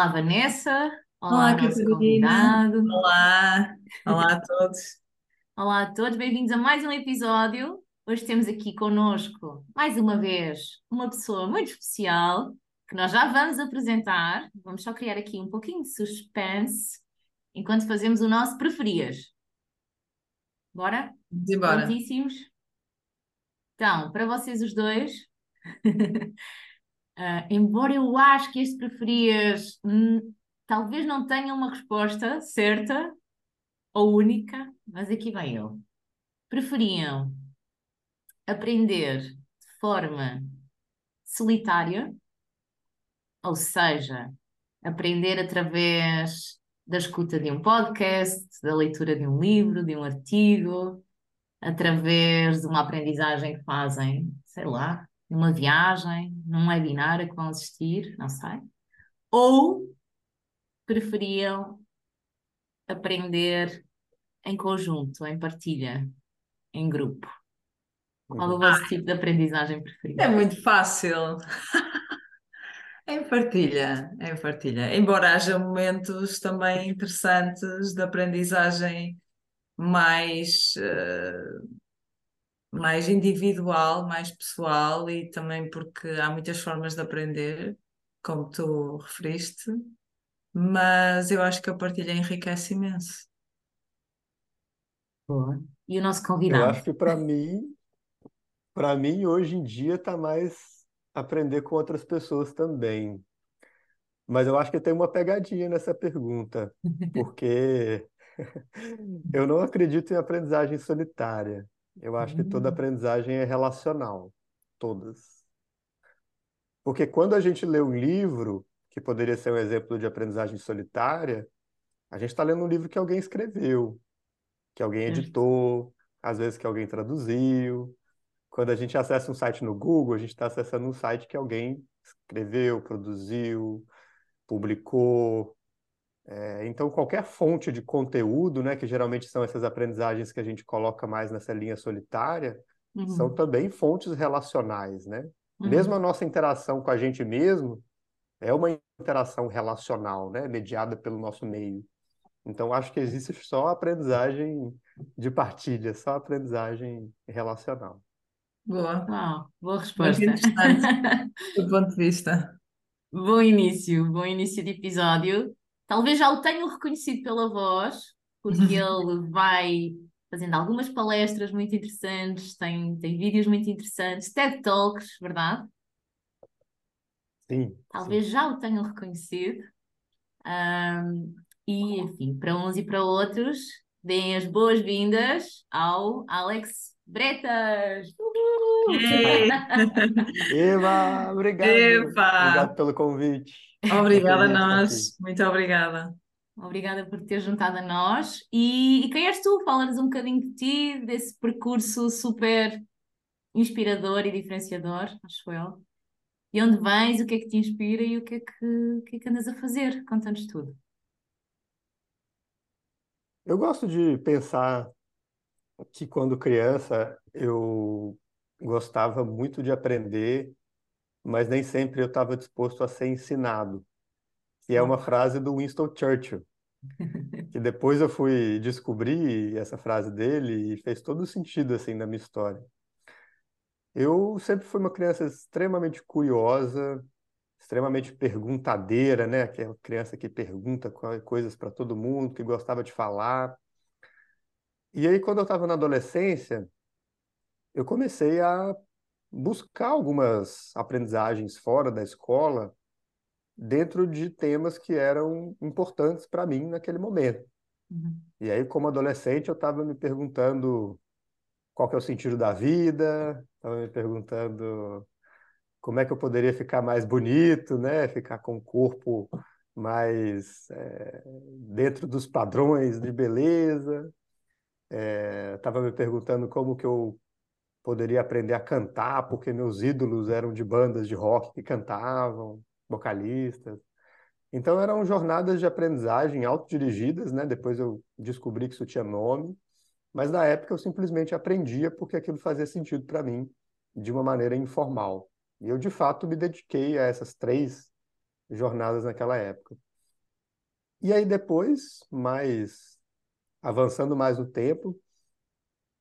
Olá, Vanessa. Olá, Olá, Catarina. Olá, olá a todos. Olá a todos, bem-vindos a mais um episódio. Hoje temos aqui connosco, mais uma vez, uma pessoa muito especial que nós já vamos apresentar. Vamos só criar aqui um pouquinho de suspense enquanto fazemos o nosso preferias. Bora? Vamos embora. Prontíssimos? Então, para vocês os dois, ah, embora eu acho que este preferias hum, talvez não tenha uma resposta certa ou única, mas aqui vai eu. Preferiam aprender de forma solitária, ou seja, aprender através da escuta de um podcast, da leitura de um livro, de um artigo, através de uma aprendizagem que fazem, sei lá, numa viagem, num webinar a que vão assistir, não sei. Ou preferiam aprender em conjunto, em partilha, em grupo? Qual é o vosso tipo de aprendizagem preferido? É muito fácil. Em partilha, em partilha. Embora haja momentos também interessantes de aprendizagem mais, eh, mais individual, mais pessoal e também porque há muitas formas de aprender, como tu referiste, mas eu acho que a partilha enriquece imenso. Boa. E o nosso Eu convidado? acho que para mim, para mim hoje em dia está mais aprender com outras pessoas também. Mas eu acho que tem uma pegadinha nessa pergunta, porque eu não acredito em aprendizagem solitária. Eu acho que toda Hum, aprendizagem é relacional, todas. Porque quando a gente lê um livro, que poderia ser um exemplo de aprendizagem solitária, a gente está lendo um livro que alguém escreveu, que alguém editou, às vezes que alguém traduziu. Quando a gente acessa um site no Google, a gente está acessando um site que alguém escreveu, produziu, publicou. É, então, qualquer fonte de conteúdo, né, que geralmente são essas aprendizagens que a gente coloca mais nessa linha solitária, são Uhum, também fontes relacionais, né? Mesmo uhum. a nossa interação com a gente mesmo é uma interação relacional, né, mediada pelo nosso meio. Então, acho que existe só aprendizagem de partilha, só aprendizagem relacional. Boa, Uau, boa resposta. do ponto de vista. Bom início, bom início de episódio. Talvez já o tenham reconhecido pela voz, porque ele vai fazendo algumas palestras muito interessantes, tem, tem vídeos muito interessantes, TED Talks, verdade? Sim, sim. Talvez já o tenham reconhecido. Ahm, e, enfim, para uns e para outros, deem as boas-vindas ao Alex Bretas. Uhul! Eva, obrigado. Epa! Obrigado pelo convite. Obrigada a nós, muito obrigada. Obrigada por ter juntado a nós. E, e quem és tu? Fala-nos um bocadinho de ti, desse percurso super inspirador e diferenciador, acho eu. E onde vens, o que é que te inspira e o que é que, o que é que andas a fazer? Conta-nos tudo. Eu gosto de pensar que quando criança eu gostava muito de aprender, mas nem sempre eu estava disposto a ser ensinado. Que é uma frase do Winston Churchill, que depois eu fui descobrir essa frase dele e fez todo sentido assim na minha história. Eu sempre fui uma criança extremamente curiosa, extremamente perguntadeira, né? Aquela criança que pergunta co- coisas para todo mundo, que gostava de falar. E aí, quando eu estava na adolescência, eu comecei a buscar algumas aprendizagens fora da escola, dentro de temas que eram importantes para mim naquele momento. Uhum. E aí, como adolescente, eu estava me perguntando qual que é o sentido da vida, estava me perguntando como é que eu poderia ficar mais bonito, né? Ficar com um corpo mais é, dentro dos padrões de beleza. Estava me perguntando como que eu poderia aprender a cantar, porque meus ídolos eram de bandas de rock que cantavam, vocalistas. Então eram jornadas de aprendizagem autodirigidas, né? Depois eu descobri que isso tinha nome, mas na época eu simplesmente aprendia porque aquilo fazia sentido para mim de uma maneira informal. E eu de fato me dediquei a essas três jornadas naquela época. E aí depois, mais avançando mais no tempo,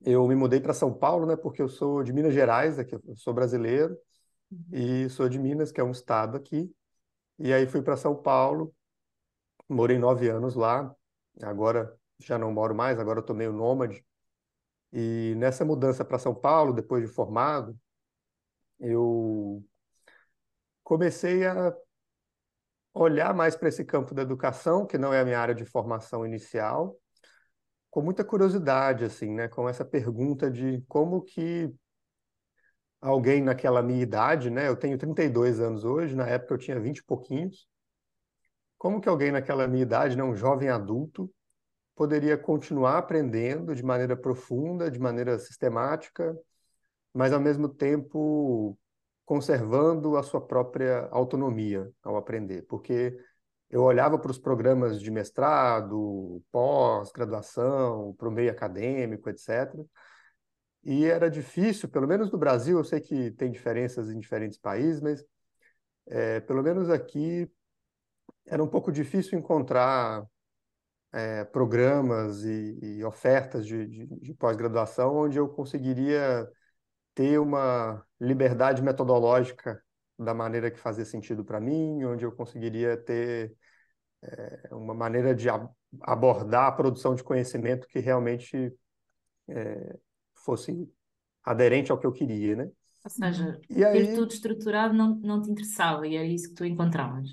eu me mudei para São Paulo, né, porque eu sou de Minas Gerais, aqui, eu sou brasileiro, e sou de Minas, que é um estado aqui. E aí fui para São Paulo, morei nove anos lá, agora já não moro mais, agora eu tô meio nômade. E nessa mudança para São Paulo, depois de formado, eu comecei a olhar mais para esse campo da educação, que não é a minha área de formação inicial, com muita curiosidade, assim, né? Com essa pergunta de como que alguém naquela minha idade, né? Eu tenho 32 anos hoje, na época eu tinha 20 e pouquinhos. Como que alguém naquela minha idade, né, um jovem adulto, poderia continuar aprendendo de maneira profunda, de maneira sistemática, mas ao mesmo tempo conservando a sua própria autonomia ao aprender, porque eu olhava para os programas de mestrado, pós-graduação, para o meio acadêmico, etc. E era difícil, pelo menos no Brasil, eu sei que tem diferenças em diferentes países, mas é, pelo menos aqui era um pouco difícil encontrar é, programas e, e ofertas de, de, de pós-graduação onde eu conseguiria ter uma liberdade metodológica da maneira que fazia sentido para mim, onde eu conseguiria ter é, uma maneira de abordar a produção de conhecimento que realmente é, fosse aderente ao que eu queria, né? Ou seja, e ter aí... tudo estruturado não, não te interessava e era isso que tu encontravas.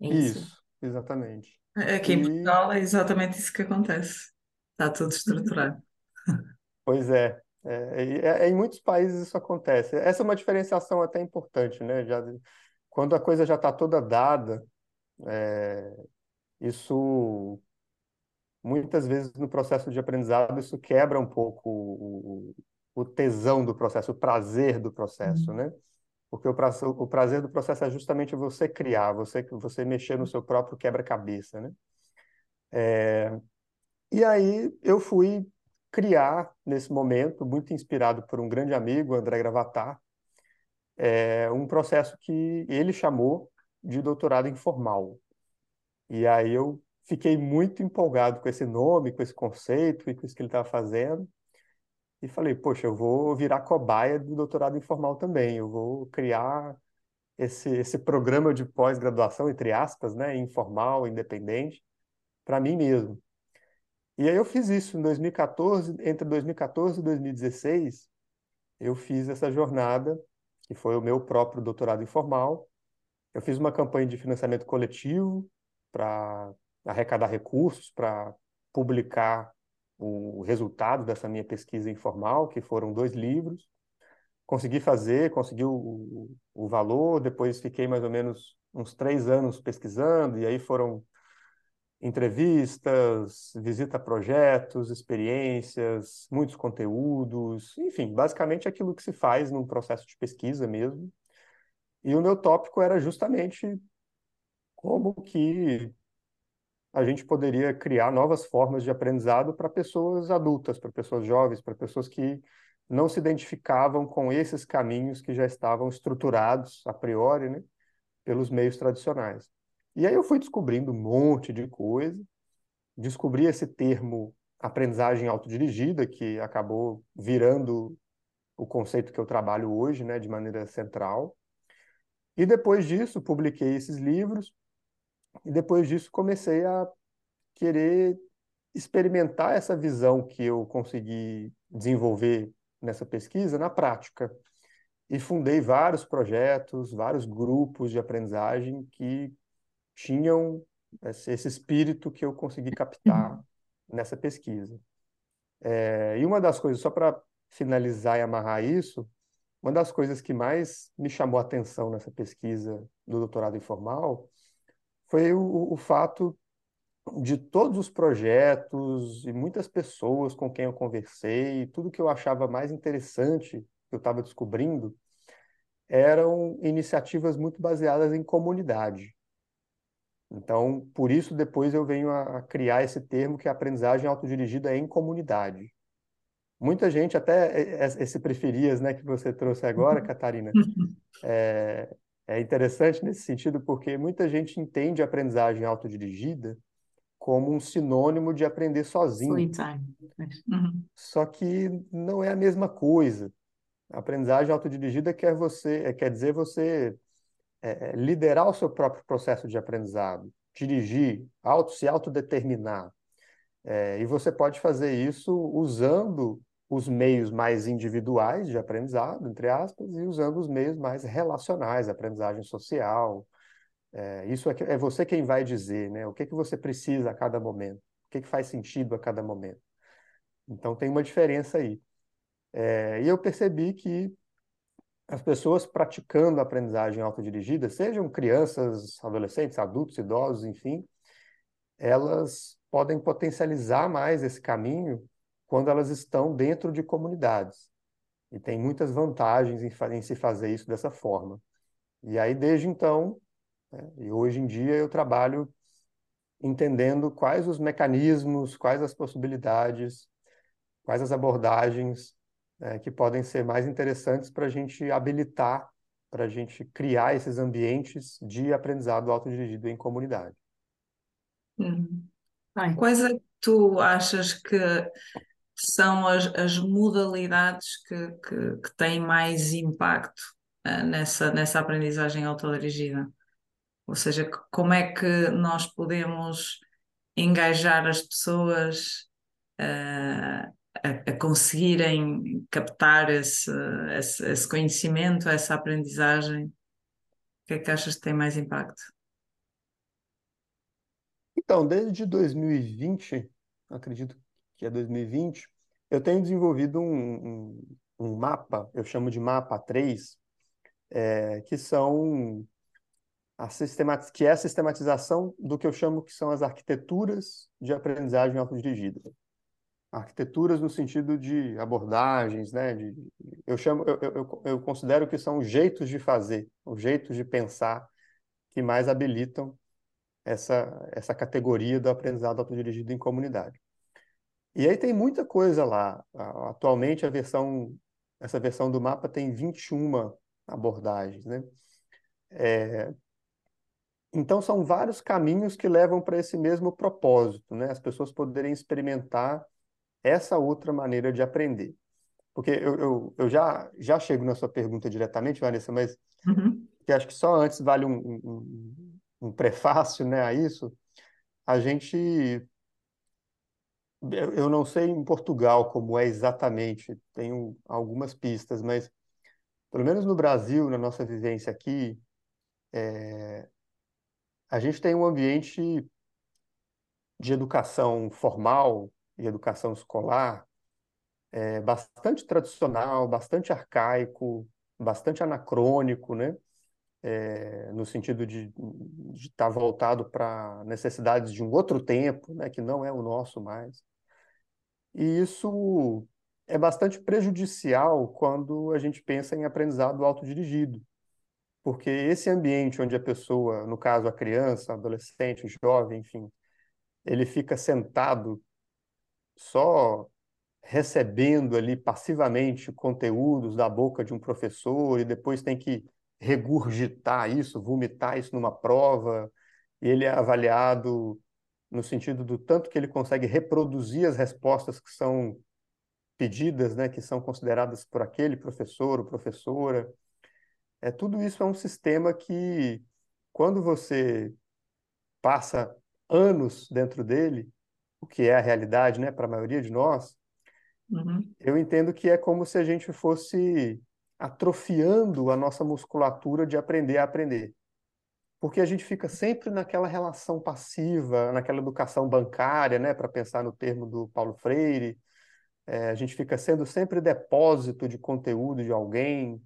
É isso? isso, exatamente. Aqui em Portugal é exatamente isso que acontece. Está tudo estruturado. Pois é. É, é, em muitos países isso acontece. Essa é uma diferenciação até importante, né? Já, quando a coisa já está toda dada, é, isso muitas vezes no processo de aprendizado isso quebra um pouco o, o tesão do processo, o prazer do processo, uhum. né? Porque o prazer, o prazer do processo é justamente você criar, você você mexer no seu próprio quebra-cabeça, né? É, e aí eu fui criar, nesse momento, muito inspirado por um grande amigo, André Gravatar, é, um processo que ele chamou de doutorado informal. E aí eu fiquei muito empolgado com esse nome, com esse conceito e com isso que ele estava fazendo. E falei, poxa, eu vou virar cobaia do doutorado informal também. Eu vou criar esse, esse programa de pós-graduação, entre aspas, né, informal, independente, para mim mesmo. E aí eu fiz isso em 2014, entre 2014 e 2016, eu fiz essa jornada, que foi o meu próprio doutorado informal. Eu fiz uma campanha de financiamento coletivo para arrecadar recursos para publicar o resultado dessa minha pesquisa informal, que foram dois livros. Consegui fazer, consegui o, o valor, depois fiquei mais ou menos uns três anos pesquisando, e aí foram entrevistas, visita a projetos, experiências, muitos conteúdos, enfim, basicamente aquilo que se faz num processo de pesquisa mesmo. E o meu tópico era justamente como que a gente poderia criar novas formas de aprendizado para pessoas adultas, para pessoas jovens, para pessoas que não se identificavam com esses caminhos que já estavam estruturados a priori, né, pelos meios tradicionais. E aí eu fui descobrindo um monte de coisa, descobri esse termo aprendizagem autodirigida, que acabou virando o conceito que eu trabalho hoje, né, de maneira central. E depois disso, publiquei esses livros, e depois disso comecei a querer experimentar essa visão que eu consegui desenvolver nessa pesquisa na prática. E fundei vários projetos, vários grupos de aprendizagem que tinham esse espírito que eu consegui captar uhum. nessa pesquisa. É, e uma das coisas, só para finalizar e amarrar isso, uma das coisas que mais me chamou a atenção nessa pesquisa do doutorado informal foi o, o fato de todos os projetos e muitas pessoas com quem eu conversei, tudo que eu achava mais interessante que eu estava descobrindo eram iniciativas muito baseadas em comunidade. Então, por isso, depois eu venho a, criar esse termo que é aprendizagem autodirigida em comunidade. Muita gente, até esse preferias né, que você trouxe agora, Catarina, é, é interessante nesse sentido porque muita gente entende a aprendizagem autodirigida como um sinônimo de aprender sozinho. Uhum. Só que não é a mesma coisa. A aprendizagem autodirigida quer você, é, quer dizer você é, é, liderar o seu próprio processo de aprendizado, dirigir, auto, se autodeterminar. É, e você pode fazer isso usando os meios mais individuais de aprendizado, entre aspas, e usando os meios mais relacionais, aprendizagem social. É, isso é, é, você quem vai dizer, né? O que, que você precisa a cada momento, o que, que faz sentido a cada momento. Então tem uma diferença aí. É, e eu percebi que as pessoas praticando a aprendizagem autodirigida, sejam crianças, adolescentes, adultos, idosos, enfim, elas podem potencializar mais esse caminho quando elas estão dentro de comunidades. E tem muitas vantagens em, em se fazer isso dessa forma. E aí, desde então, né, e hoje em dia, eu trabalho entendendo quais os mecanismos, quais as possibilidades, quais as abordagens né, que podem ser mais interessantes para a gente habilitar, para a gente criar esses ambientes de aprendizado autodirigido em comunidade. Uhum. Quais é que tu achas que são as, as modalidades que, que, que, têm mais impacto uh, nessa, nessa aprendizagem autodirigida. Ou seja, como é que nós podemos engajar as pessoas uh, a, a, conseguirem captar esse, esse, esse, conhecimento, essa aprendizagem? O que é que achas que tem mais impacto? Então, desde 2020, acredito que é 2020, eu tenho desenvolvido um, um, um mapa, eu chamo de mapa 3, é, que são a sistemat que é a sistematização do que eu chamo que são as arquiteturas de aprendizagem autodirigida. Arquiteturas no sentido de abordagens, né? De, eu chamo, eu, eu, eu considero que são jeitos de fazer, os jeitos de pensar que mais habilitam essa, essa categoria do aprendizado autodirigido em comunidade. E aí tem muita coisa lá. Atualmente a versão, essa versão do mapa tem 21 abordagens, né? É... Então são vários caminhos que levam para esse mesmo propósito, né? As pessoas poderem experimentar essa outra maneira de aprender. Porque eu, eu, eu já, já chego na sua pergunta diretamente, Vanessa, mas uhum. que acho que só antes vale um, um, um prefácio né, a isso. A gente eu não sei em Portugal como é exatamente, tenho algumas pistas, mas pelo menos no Brasil, na nossa vivência aqui, é, a gente tem um ambiente de educação formal e educação escolar é, bastante tradicional, bastante arcaico, bastante anacrônico, né? É, no sentido de, estar voltado para necessidades de um outro tempo, né? Que não é o nosso mais. E isso é bastante prejudicial quando a gente pensa em aprendizado autodirigido, porque esse ambiente onde a pessoa, no caso a criança, adolescente, jovem, enfim, ele fica sentado só recebendo ali passivamente conteúdos da boca de um professor e depois tem que regurgitar isso, vomitar isso numa prova, e ele é avaliado no sentido do tanto que ele consegue reproduzir as respostas que são pedidas, né, que são consideradas por aquele professor ou professora. É, tudo isso é um sistema que, quando você passa anos dentro dele, o que é a realidade né, para a maioria de nós, uhum. eu entendo que é como se a gente fosse atrofiando a nossa musculatura de aprender a aprender porque a gente fica sempre naquela relação passiva, naquela educação bancária, né, para pensar no termo do Paulo Freire. É, a gente fica sendo sempre depósito de conteúdo de alguém,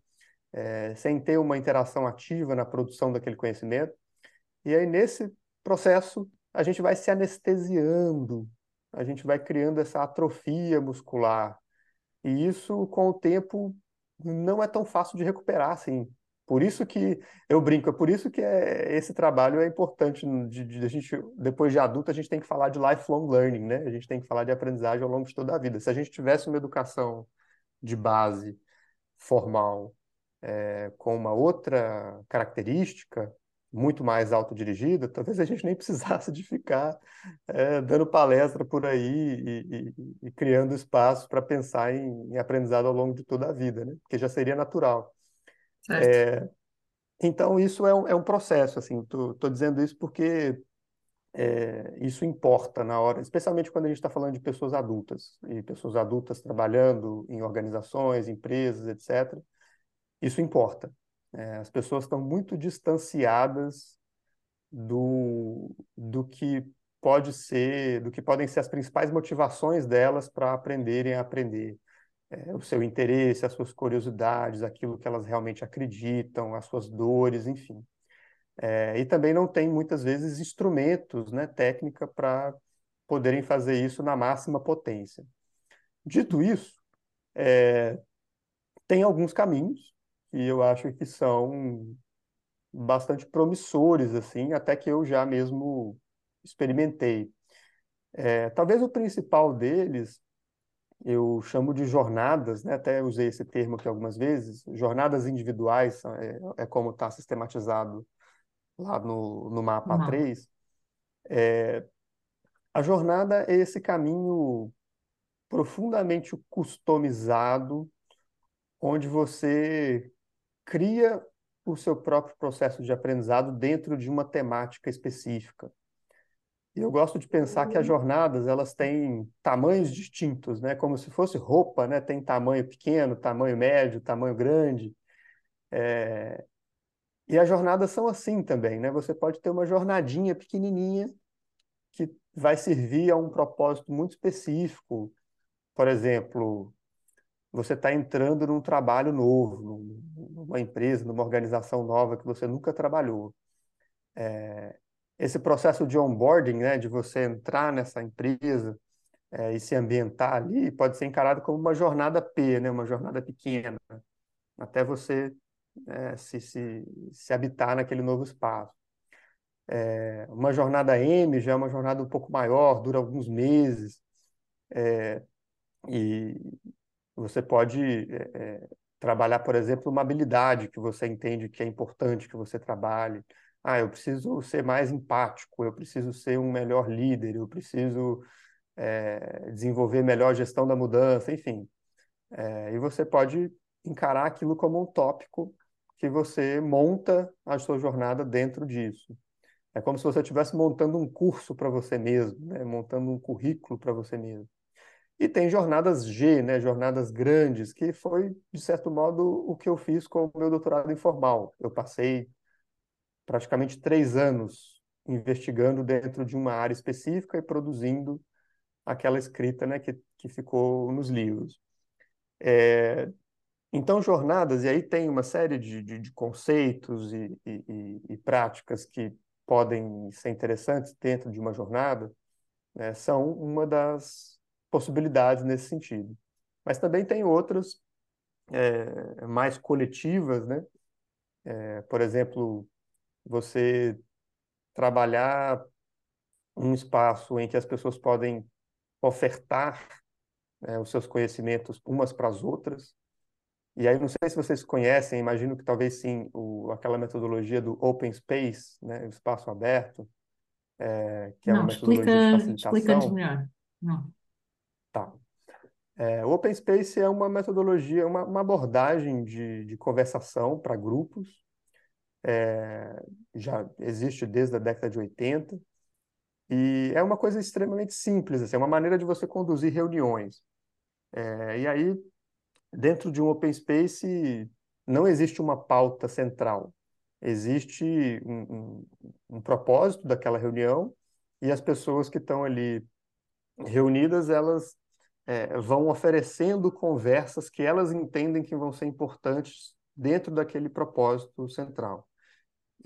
é, sem ter uma interação ativa na produção daquele conhecimento. E aí, nesse processo, a gente vai se anestesiando, a gente vai criando essa atrofia muscular. E isso, com o tempo, não é tão fácil de recuperar assim. Por isso que eu brinco, é por isso que é, esse trabalho é importante. De, de, a gente, depois de adulto, a gente tem que falar de lifelong learning, né? A gente tem que falar de aprendizagem ao longo de toda a vida. Se a gente tivesse uma educação de base formal é, com uma outra característica, muito mais autodirigida, talvez a gente nem precisasse de ficar é, dando palestra por aí e, e, e criando espaço para pensar em, em, aprendizado ao longo de toda a vida, né? Porque já seria natural. É, então isso é um, é um processo, assim. Estou dizendo isso porque é, isso importa na hora, especialmente quando a gente está falando de pessoas adultas e pessoas adultas trabalhando em organizações, empresas, etc. Isso importa. É, as pessoas estão muito distanciadas do, do que pode ser, do que podem ser as principais motivações delas para aprenderem a aprender. É, o seu interesse, as suas curiosidades, aquilo que elas realmente acreditam, as suas dores, enfim. É, e também não tem muitas vezes instrumentos, né, técnica para poderem fazer isso na máxima potência. Dito isso, é, tem alguns caminhos e eu acho que são bastante promissores, assim, até que eu já mesmo experimentei. É, talvez o principal deles eu chamo de jornadas, né? até usei esse termo aqui algumas vezes, jornadas individuais, é, é como está sistematizado lá no, no mapa Não. 3. É, a jornada é esse caminho profundamente customizado, onde você cria o seu próprio processo de aprendizado dentro de uma temática específica. E eu gosto de pensar que as uhum. jornadas elas têm tamanhos distintos, né? Como se fosse roupa, né? Tem tamanho pequeno, tamanho médio, tamanho grande. É... E as jornadas são assim também, né? Você pode ter uma jornadinha pequenininha que vai servir a um propósito muito específico. Por exemplo, você está entrando num trabalho novo, numa empresa, numa organização nova que você nunca trabalhou. É, esse processo de onboarding, né, de você entrar nessa empresa é, e se ambientar ali, pode ser encarado como uma jornada P, né, uma jornada pequena, até você é, se, se, se habitar naquele novo espaço. É, uma jornada M já é uma jornada um pouco maior, dura alguns meses, é, e, você pode é, é, trabalhar, por exemplo, uma habilidade que você entende que é importante que você trabalhe. Ah, eu preciso ser mais empático, eu preciso ser um melhor líder, eu preciso é, desenvolver melhor gestão da mudança, enfim. É, e você pode encarar aquilo como um tópico que você monta a sua jornada dentro disso. É como se você estivesse montando um curso para você mesmo, né? montando um currículo para você mesmo. E tem jornadas G, né, jornadas grandes, que foi, de certo modo, o que eu fiz com o meu doutorado informal. Eu passei praticamente três anos investigando dentro de uma área específica e produzindo aquela escrita né, que, que ficou nos livros. É, então, jornadas, e aí tem uma série de, de, de conceitos e, e, e, práticas que podem ser interessantes dentro de uma jornada, né, são uma das possibilidades nesse sentido. Mas também tem outras é, mais coletivas, né? É, por exemplo, você trabalhar um espaço em que as pessoas podem ofertar é, os seus conhecimentos umas para as outras. E aí, não sei se vocês conhecem, imagino que talvez sim, o, aquela metodologia do open space, né, o espaço aberto, é, que é não, uma metodologia explica, de facilitação. Explica melhor. Não. Tá. É, o Open Space é uma metodologia, uma, uma abordagem de, de conversação para grupos. É, já existe desde a década de 80 e é uma coisa extremamente simples, assim, é uma maneira de você conduzir reuniões. É, e aí, dentro de um Open Space, não existe uma pauta central. Existe um, um, um propósito daquela reunião e as pessoas que estão ali reunidas, elas é, vão oferecendo conversas que elas entendem que vão ser importantes dentro daquele propósito central.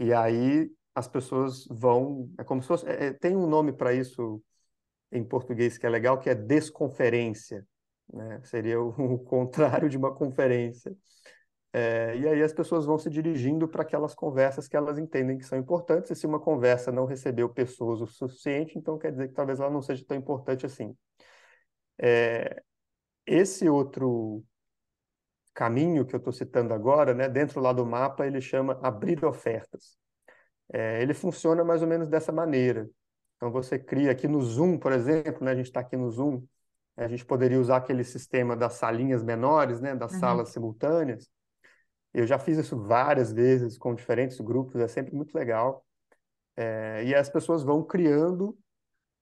E aí as pessoas vão. É como se fosse. É, é tem um nome para isso em português que é legal, que é desconferência. Né? Seria o, o contrário de uma conferência. É, e aí as pessoas vão se dirigindo para aquelas conversas que elas entendem que são importantes, e se uma conversa não recebeu pessoas o suficiente, então quer dizer que talvez ela não seja tão importante assim. É, esse outro caminho que eu estou citando agora, né, dentro lá do mapa, ele chama abrir ofertas. É, ele funciona mais ou menos dessa maneira. Então, você cria aqui no Zoom, por exemplo, né, a gente está aqui no Zoom, a gente poderia usar aquele sistema das salinhas menores, né, das uhum. salas simultâneas. Eu já fiz isso várias vezes com diferentes grupos, é sempre muito legal. É, e as pessoas vão criando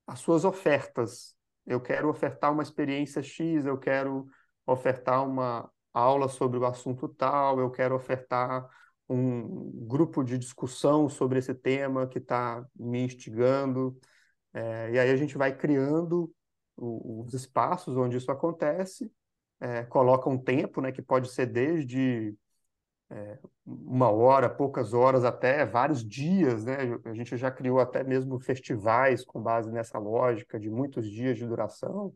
as suas ofertas. Eu quero ofertar uma experiência X, eu quero ofertar uma aula sobre o assunto tal, eu quero ofertar um grupo de discussão sobre esse tema que está me instigando. É, e aí a gente vai criando os espaços onde isso acontece, é, coloca um tempo, né, que pode ser desde é, uma hora, poucas horas, até vários dias, né? A gente já criou até mesmo festivais com base nessa lógica de muitos dias de duração,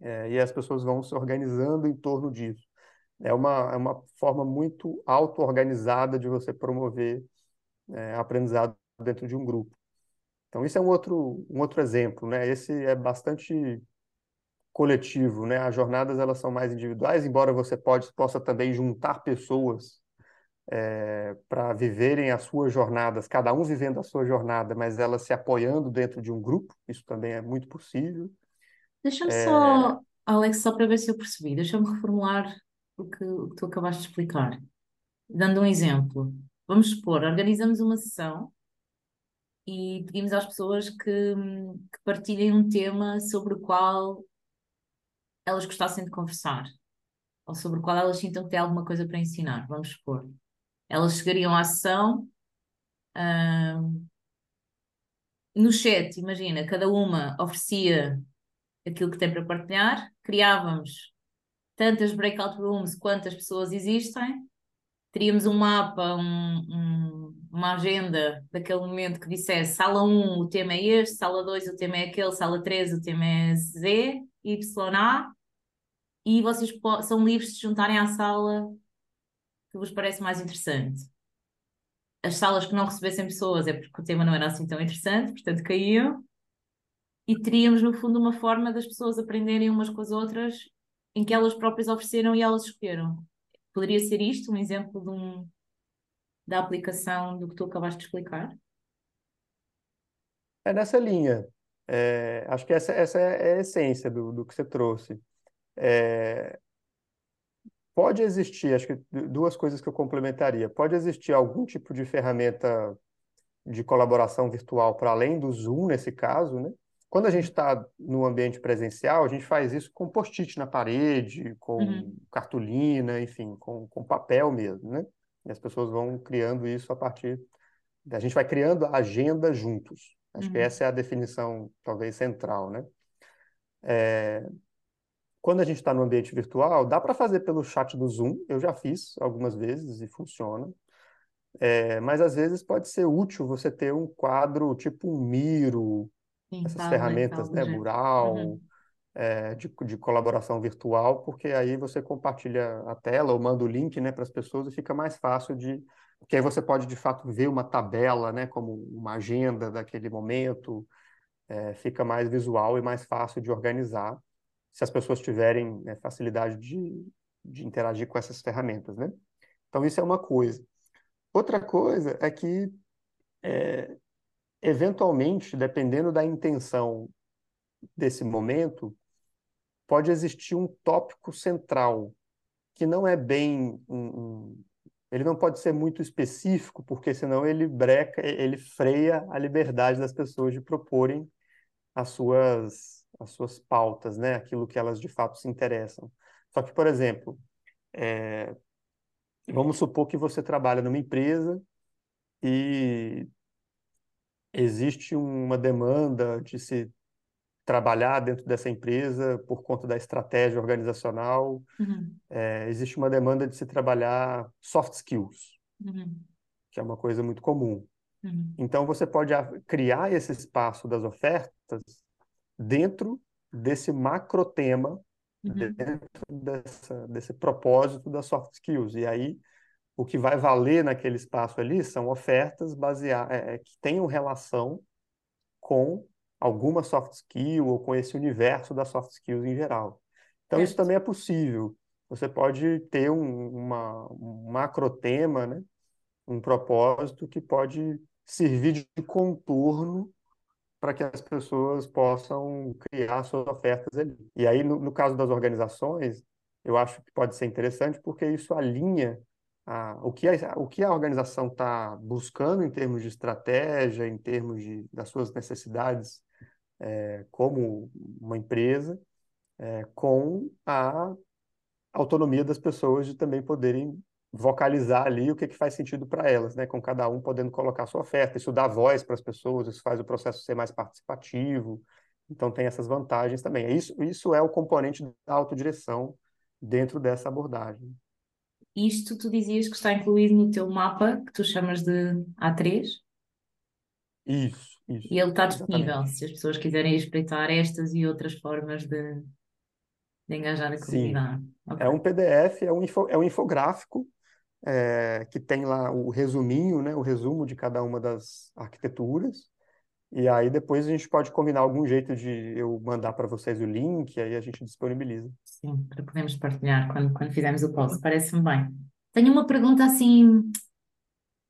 é, e as pessoas vão se organizando em torno disso. É uma, é uma forma muito auto-organizada de você promover é, aprendizado dentro de um grupo. Então, isso é um outro, um outro exemplo, né? Esse é bastante coletivo, né? As jornadas elas são mais individuais, embora você pode, possa também juntar pessoas é, para viverem as suas jornadas, cada um vivendo a sua jornada, mas elas se apoiando dentro de um grupo, isso também é muito possível. Deixa-me é... só, Alex, só para ver se eu percebi, deixa-me reformular o que, o que tu acabaste de explicar. Dando um exemplo, vamos supor, organizamos uma sessão e pedimos às pessoas que, que partilhem um tema sobre o qual elas gostassem de conversar, ou sobre o qual elas sintam que têm alguma coisa para ensinar, vamos supor. Elas chegariam à sessão, no chat, imagina, cada uma oferecia aquilo que tem para partilhar, criávamos tantas breakout rooms quantas pessoas existem, teríamos um mapa, um, um, uma agenda daquele momento que dissesse sala 1 o tema é este, sala 2 o tema é aquele, sala 3 o tema é Z, YA, e vocês são livres de juntarem à sala que vos parece mais interessante. As salas que não recebessem pessoas é porque o tema não era assim tão interessante, portanto caíam. E teríamos, no fundo, uma forma das pessoas aprenderem umas com as outras em que elas próprias ofereceram e elas escolheram. Poderia ser isto um exemplo de um, da aplicação do que tu acabaste de explicar? É nessa linha. É, acho que essa, essa é a essência do, do que você trouxe. É, pode existir, acho que duas coisas que eu complementaria. Pode existir algum tipo de ferramenta de colaboração virtual para além do Zoom, nesse caso, né? Quando a gente está no ambiente presencial, a gente faz isso com post-it na parede, com uhum. cartolina, enfim, com, com papel mesmo, né? E as pessoas vão criando isso a partir. A gente vai criando a agenda juntos. Acho uhum. que essa é a definição, talvez, central, né? É... Quando a gente está no ambiente virtual, dá para fazer pelo chat do Zoom. Eu já fiz algumas vezes e funciona. É... Mas às vezes pode ser útil você ter um quadro tipo um Miro, essas ferramentas, né, Mural, uhum. é, de, de colaboração virtual, porque aí você compartilha a tela ou manda o link, né, para as pessoas e fica mais fácil de, porque aí você pode de fato ver uma tabela, né, como uma agenda daquele momento, é, fica mais visual e mais fácil de organizar, se as pessoas tiverem né, facilidade de, de interagir com essas ferramentas, né? Então isso é uma coisa. Outra coisa é que é, eventualmente, dependendo da intenção desse momento, pode existir um tópico central que não é bem um, ele não pode ser muito específico, porque senão ele breca, ele freia a liberdade das pessoas de proporem as suas as suas pautas, né? Aquilo que elas de fato se interessam. Só que, por exemplo, é, vamos supor que você trabalha numa empresa e existe uma demanda de se trabalhar dentro dessa empresa por conta da estratégia organizacional, uhum. é, existe uma demanda de se trabalhar soft skills, uhum. que é uma coisa muito comum. Uhum. Então, você pode criar esse espaço das ofertas dentro desse macro tema, uhum. dentro dessa, desse propósito das soft skills. E aí, o que vai valer naquele espaço ali são ofertas baseadas, é, é, que tenham relação com alguma soft skill ou com esse universo das soft skills em geral. Então, isso também é possível. você pode ter um, uma, um macrotema, né? um propósito que pode servir de contorno para que as pessoas possam criar suas ofertas ali. E aí, no, no caso das organizações, eu acho que pode ser interessante porque isso alinha a, o, que a, o que a organização está buscando em termos de estratégia, em termos de, das suas necessidades é, como uma empresa, é, com a autonomia das pessoas de também poderem vocalizar ali o que, que faz sentido para elas, né? Com cada um podendo colocar sua oferta. Isso dá voz para as pessoas, isso faz o processo ser mais participativo. Então tem essas vantagens também. Isso, isso é o componente da autodireção dentro dessa abordagem. Isto tu dizias que está incluído no teu mapa, que tu chamas de A3? Isso, isso. E ele está disponível, exatamente. se as pessoas quiserem espreitar estas e outras formas de, de engajar a comunidade. Okay. É um PDF, é um, info, é um infográfico é, que tem lá o resuminho, né, o resumo de cada uma das arquiteturas. E aí depois a gente pode combinar algum jeito de eu mandar para vocês o link, aí a gente disponibiliza. Sim, para podermos partilhar quando, quando fizermos o post, parece-me bem. Tenho uma pergunta assim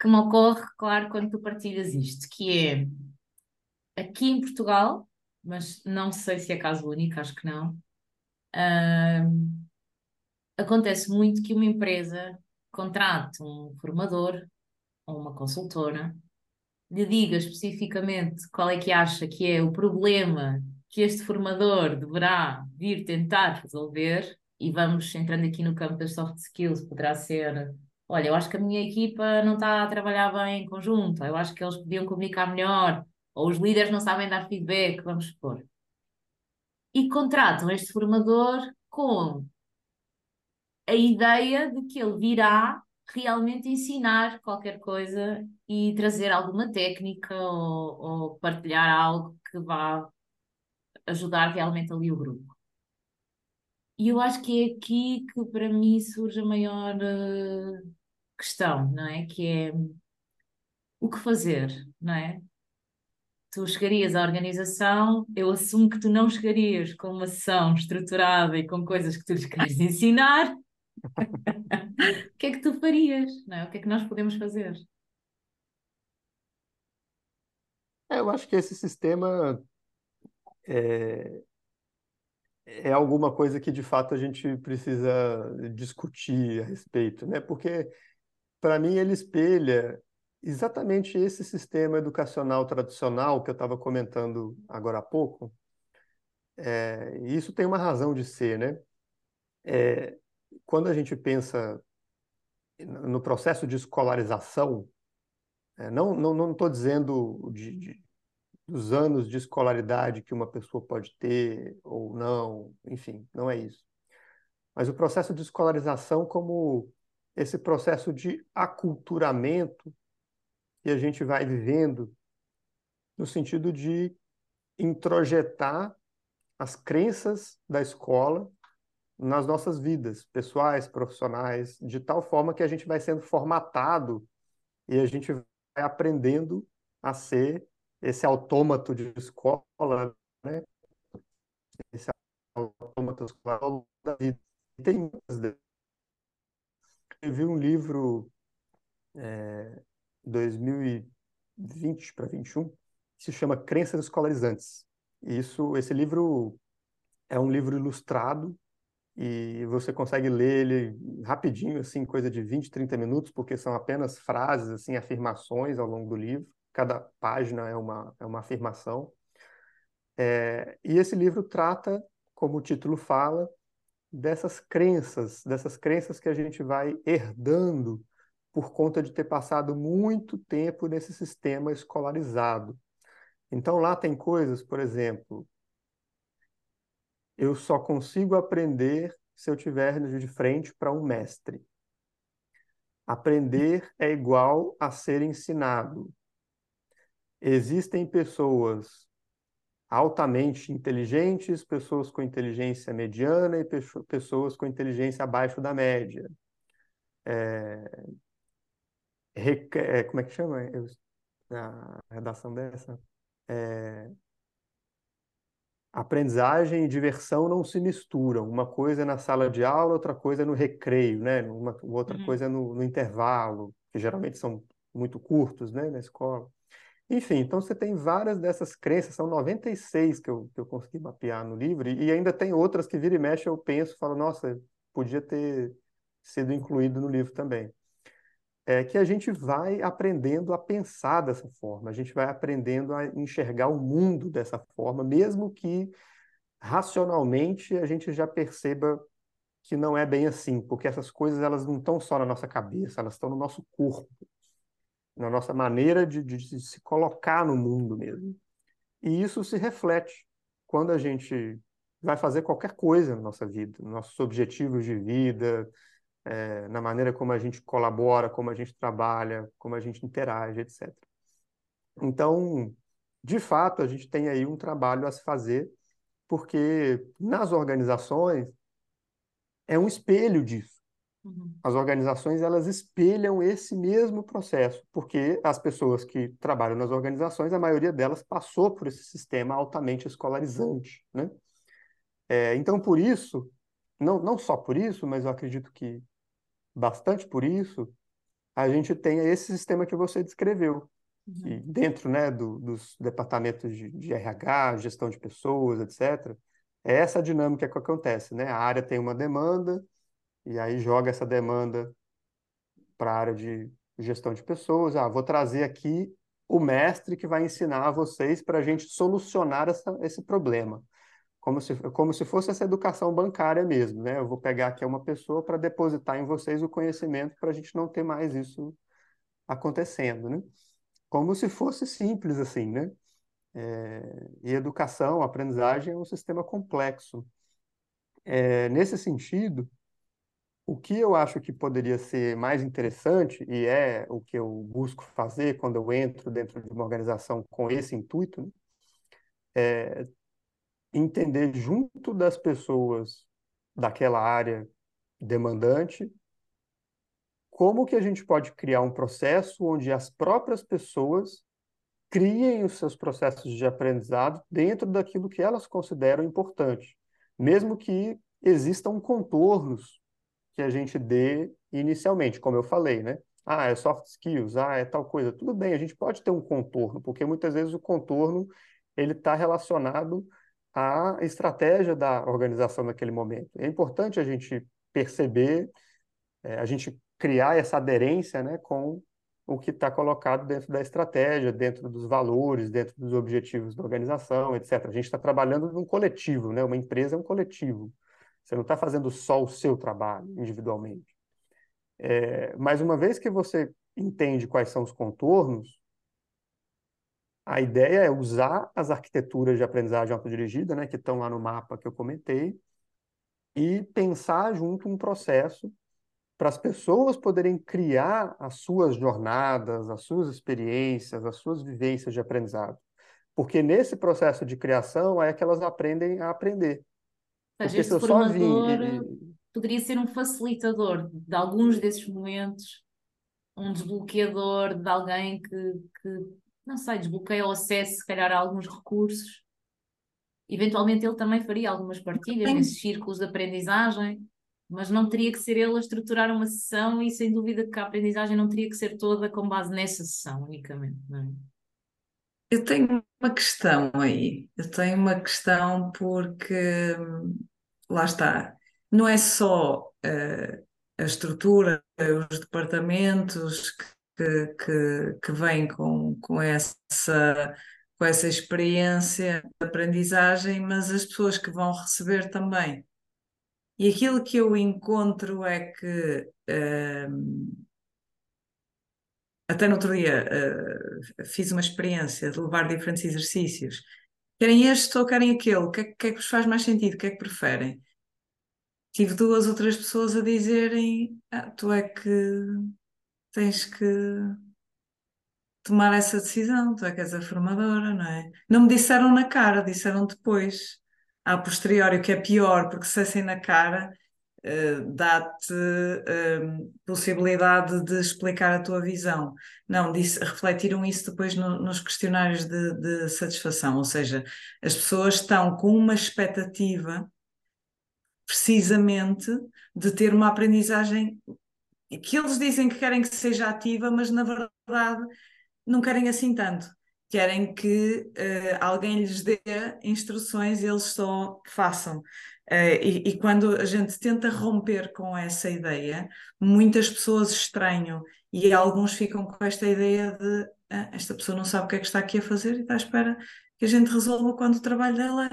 que me ocorre, claro, quando tu partilhas isto, que é aqui em Portugal, mas não sei se é caso único, acho que não, uh, acontece muito que uma empresa contrate um formador ou uma consultora, lhe diga especificamente qual é que acha que é o problema que este formador deverá vir tentar resolver, e vamos entrando aqui no campo das soft skills, poderá ser, olha, eu acho que a minha equipa não está a trabalhar bem em conjunto, eu acho que eles podiam comunicar melhor, ou os líderes não sabem dar feedback, vamos supor. E contratam este formador com a ideia de que ele virá realmente ensinar qualquer coisa e trazer alguma técnica ou, ou partilhar algo que vá ajudar realmente ali o grupo. E eu acho que é aqui que para mim surge a maior uh, questão, não é? Que é o que fazer, não é? Tu chegarias à organização, eu assumo que tu não chegarias com uma sessão estruturada e com coisas que tu lhes queres ensinar, o que é que tu farias? Não é? O que é que nós podemos fazer? É, eu acho que esse sistema é, é alguma coisa que de fato a gente precisa discutir a respeito, né? Porque para mim ele espelha exatamente esse sistema educacional tradicional que eu estava comentando agora há pouco. É, isso tem uma razão de ser, né? É, quando a gente pensa no processo de escolarização, é, não estou não, não dizendo de, de, dos anos de escolaridade que uma pessoa pode ter ou não, enfim, não é isso. Mas o processo de escolarização como esse processo de aculturamento que a gente vai vivendo no sentido de introjetar as crenças da escola nas nossas vidas pessoais, profissionais, de tal forma que a gente vai sendo formatado e a gente vai aprendendo a ser esse autômato de escola, né? Esse autômato escolar da vida. E tem muitas Eu vi um livro é, 2020 para 21 que se chama Crenças Escolarizantes. Isso, esse livro é um livro ilustrado e você consegue ler ele rapidinho, assim, coisa de 20, 30 minutos, porque são apenas frases, assim, afirmações ao longo do livro. Cada página é uma, é uma afirmação. É, e esse livro trata, como o título fala, dessas crenças, dessas crenças que a gente vai herdando por conta de ter passado muito tempo nesse sistema escolarizado. Então lá tem coisas, por exemplo, eu só consigo aprender se eu tiver de frente para um mestre. Aprender é igual a ser ensinado. Existem pessoas altamente inteligentes, pessoas com inteligência mediana e pessoas com inteligência abaixo da média. É... é como é que chama? A redação dessa? É aprendizagem e diversão não se misturam. Uma coisa é na sala de aula, outra coisa é no recreio, né? Uma, outra Uhum. coisa é no, no intervalo, que geralmente são muito curtos, né, na escola. Enfim, então você tem várias dessas crenças, são 96 que eu, que eu consegui mapear no livro, e ainda tem outras que vira e mexe eu penso, falo, nossa, podia ter sido incluído no livro também. É que a gente vai aprendendo a pensar dessa forma, a gente vai aprendendo a enxergar o mundo dessa forma, mesmo que racionalmente a gente já perceba que não é bem assim, porque essas coisas elas não estão só na nossa cabeça, elas estão no nosso corpo, na nossa maneira de, de, de se colocar no mundo mesmo. E isso se reflete quando a gente vai fazer qualquer coisa na nossa vida, nos nossos objetivos de vida, é, na maneira como a gente colabora, como a gente trabalha, como a gente interage, etc. Então, de fato, a gente tem aí um trabalho a se fazer, porque nas organizações é um espelho disso. Uhum. As organizações elas espelham esse mesmo processo, porque as pessoas que trabalham nas organizações, a maioria delas passou por esse sistema altamente escolarizante, né? É, então, por isso, não, não só por isso, mas eu acredito que bastante por isso, a gente tem esse sistema que você descreveu. Uhum. Dentro né, do, dos departamentos de, de RH, gestão de pessoas, etc., é essa dinâmica que acontece. Né? A área tem uma demanda, e aí joga essa demanda para a área de gestão de pessoas. Ah, vou trazer aqui o mestre que vai ensinar a vocês para a gente solucionar essa, esse problema como se, como se fosse essa educação bancária mesmo, né? Eu vou pegar aqui uma pessoa para depositar em vocês o conhecimento para a gente não ter mais isso acontecendo, né? Como se fosse simples assim, né? É, e educação, aprendizagem é um sistema complexo. É, nesse sentido, o que eu acho que poderia ser mais interessante, e é o que eu busco fazer quando eu entro dentro de uma organização com esse intuito, né? é entender junto das pessoas daquela área demandante como que a gente pode criar um processo onde as próprias pessoas criem os seus processos de aprendizado dentro daquilo que elas consideram importante, mesmo que existam contornos que a gente dê inicialmente, como eu falei, né? Ah, é soft skills, ah, é tal coisa. Tudo bem, a gente pode ter um contorno, porque muitas vezes o contorno ele está relacionado à estratégia da organização naquele momento. É importante a gente perceber, é, a gente criar essa aderência né, com o que está colocado dentro da estratégia, dentro dos valores, dentro dos objetivos da organização, etc. A gente está trabalhando num coletivo, né? Uma empresa é um coletivo. Você não está fazendo só o seu trabalho individualmente. É, mas uma vez que você entende quais são os contornos, a ideia é usar as arquiteturas de aprendizagem autodirigida, né, que estão lá no mapa que eu comentei, e pensar junto um processo para as pessoas poderem criar as suas jornadas, as suas experiências, as suas vivências de aprendizado. Porque nesse processo de criação é que elas aprendem a aprender. Ou Porque se eu esse só vim formador poderia ser um facilitador de alguns desses momentos, um desbloqueador de alguém que, que, não sei, desbloqueia o acesso, se calhar, a alguns recursos. Eventualmente ele também faria algumas partilhas nesses círculos de aprendizagem, mas não teria que ser ele a estruturar uma sessão e sem dúvida que a aprendizagem não teria que ser toda com base nessa sessão unicamente, não é? Eu tenho uma questão aí. Eu tenho uma questão porque hum, lá está. Não é só eh, a estrutura, os departamentos que, que, que vêm com, com essa, com essa experiência de aprendizagem, mas as pessoas que vão receber também. E aquilo que eu encontro é que hum, até no outro dia eh, fiz uma experiência de levar diferentes exercícios. Querem este ou querem aquele? O que é, que é que vos faz mais sentido? O que é que preferem? Tive duas ou três pessoas a dizerem: ah, tu é que tens que tomar essa decisão, tu é que és a formadora, não é? Não me disseram na cara, disseram depois, a posteriori, o que é pior, porque se dissessem na cara, uh, dá-te uh, possibilidade de explicar a tua visão. Não, disse, refletiram isso depois no, nos questionários de, de satisfação, ou seja, as pessoas estão com uma expectativa precisamente de ter uma aprendizagem que eles dizem que querem que seja ativa, mas na verdade não querem assim tanto. Querem que uh, alguém lhes dê instruções e eles só façam. Uh, e, e, quando a gente tenta romper com essa ideia, muitas pessoas estranham e alguns ficam com esta ideia de ah, esta pessoa não sabe o que é que está aqui a fazer e está à espera que a gente resolva quando o trabalho dela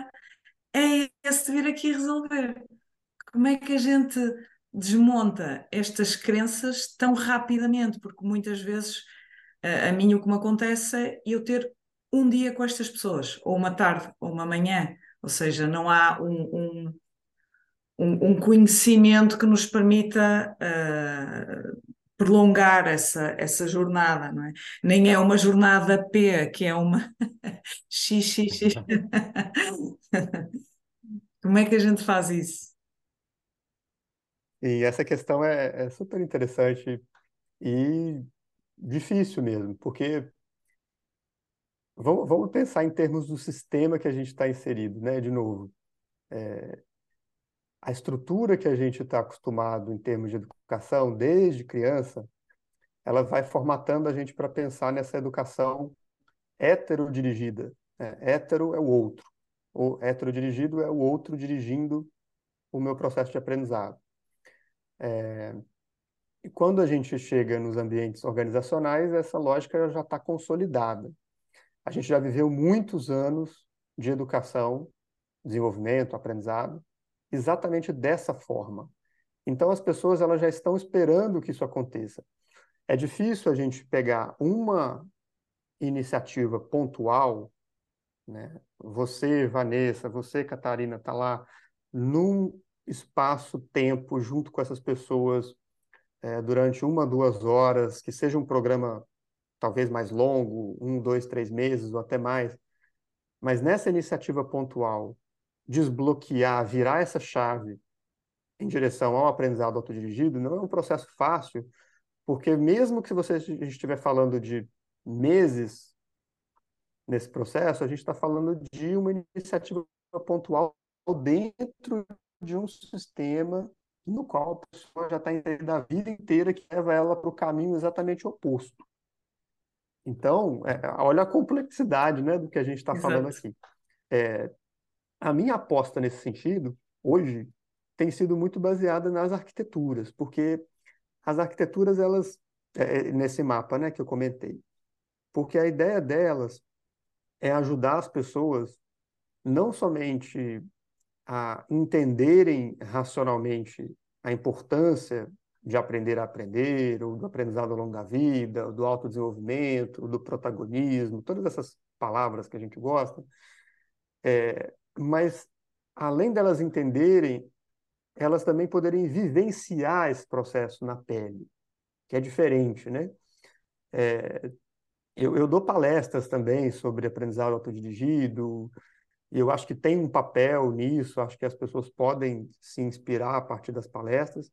é esse de vir aqui resolver. Como é que a gente desmonta estas crenças tão rapidamente? Porque muitas vezes a, a mim o que me acontece é eu ter um dia com estas pessoas, ou uma tarde, ou uma manhã, ou seja, não há um, um, um, conhecimento que nos permita uh, prolongar essa, essa jornada, não é? Nem é uma jornada P, que é uma XXX. Como é que a gente faz isso? E essa questão é, é super interessante e difícil mesmo, porque vamos, vamos pensar em termos do sistema que a gente está inserido, né? De novo, é, a estrutura que a gente está acostumado em termos de educação desde criança, ela vai formatando a gente para pensar nessa educação heterodirigida. Né? É o outro, o heterodirigido é o outro dirigindo o meu processo de aprendizado. É, e quando a gente chega nos ambientes organizacionais, essa lógica já está consolidada. A gente já viveu muitos anos de educação, desenvolvimento, aprendizado, exatamente dessa forma. Então as pessoas elas já estão esperando que isso aconteça. É difícil a gente pegar uma iniciativa pontual, né? Você, Vanessa, você, Catarina, está lá num espaço-tempo junto com essas pessoas é, durante uma, duas horas, que seja um programa talvez mais longo, um, dois, três meses ou até mais. Mas nessa iniciativa pontual, desbloquear, virar essa chave em direção ao aprendizado autodirigido não é um processo fácil, porque mesmo que você estiver falando de meses nesse processo, a gente está falando de uma iniciativa pontual dentro de um sistema no qual a pessoa já está inserida a vida inteira que leva ela para o caminho exatamente oposto. Então, é, olha a complexidade né, do que a gente está falando aqui. É, a minha aposta nesse sentido, hoje, tem sido muito baseada nas arquiteturas, porque as arquiteturas, elas, é, nesse mapa né, que eu comentei, porque a ideia delas é ajudar as pessoas não somente a entenderem racionalmente a importância de aprender a aprender, ou do aprendizado ao longo da vida, do autodesenvolvimento, do protagonismo, todas essas palavras que a gente gosta, é, mas além delas entenderem, elas também poderem vivenciar esse processo na pele, que é diferente, né? É, eu, eu dou palestras também sobre aprendizado autodirigido, e eu acho que tem um papel nisso, acho que as pessoas podem se inspirar a partir das palestras,